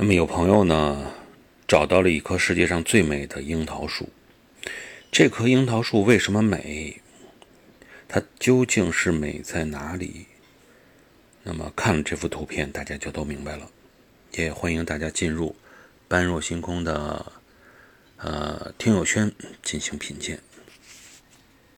那么有朋友呢找到了一棵世界上最美的樱桃树。这棵樱桃树为什么美？它究竟是美在哪里？那么看了这幅图片大家就都明白了。也欢迎大家进入般若星空的呃听友圈进行品鉴。